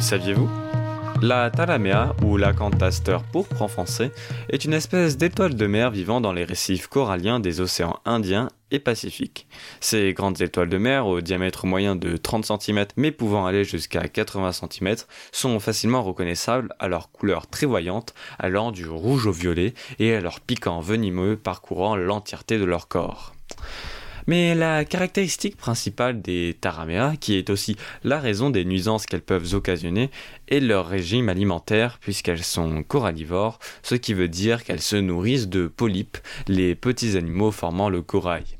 Saviez-vous? La Talamea, ou l'acanthaster pourpre en français, est une espèce d'étoile de mer vivant dans les récifs coralliens des océans Indien et Pacifique. Ces grandes étoiles de mer, au diamètre moyen de 30 cm mais pouvant aller jusqu'à 80 cm, sont facilement reconnaissables à leur couleur très voyante, allant du rouge au violet, et à leur piquant venimeux parcourant l'entièreté de leur corps. Mais la caractéristique principale des taraméas, qui est aussi la raison des nuisances qu'elles peuvent occasionner, est leur régime alimentaire puisqu'elles sont corallivores, ce qui veut dire qu'elles se nourrissent de polypes, les petits animaux formant le corail.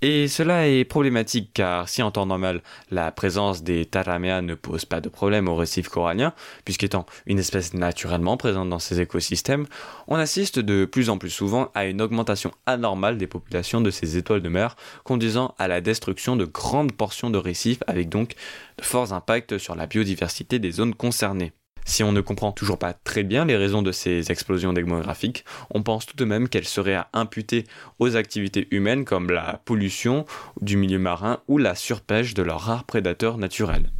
Et cela est problématique car si en temps normal la présence des taraméas ne pose pas de problème au récif corallien, puisqu'étant une espèce naturellement présente dans ces écosystèmes, on assiste de plus en plus souvent à une augmentation anormale des populations de ces étoiles de mer, conduisant à la destruction de grandes portions de récifs avec donc de forts impacts sur la biodiversité des zones concernées. Si on ne comprend toujours pas très bien les raisons de ces explosions démographiques, on pense tout de même qu'elles seraient à imputer aux activités humaines comme la pollution du milieu marin ou la surpêche de leurs rares prédateurs naturels.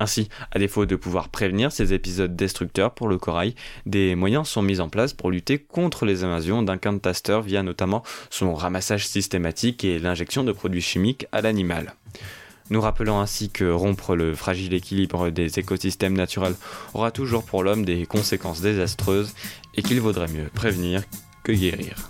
Ainsi, à défaut de pouvoir prévenir ces épisodes destructeurs pour le corail, des moyens sont mis en place pour lutter contre les invasions d'un via notamment son ramassage systématique et l'injection de produits chimiques à l'animal. Nous rappelons ainsi que rompre le fragile équilibre des écosystèmes naturels aura toujours pour l'homme des conséquences désastreuses et qu'il vaudrait mieux prévenir que guérir.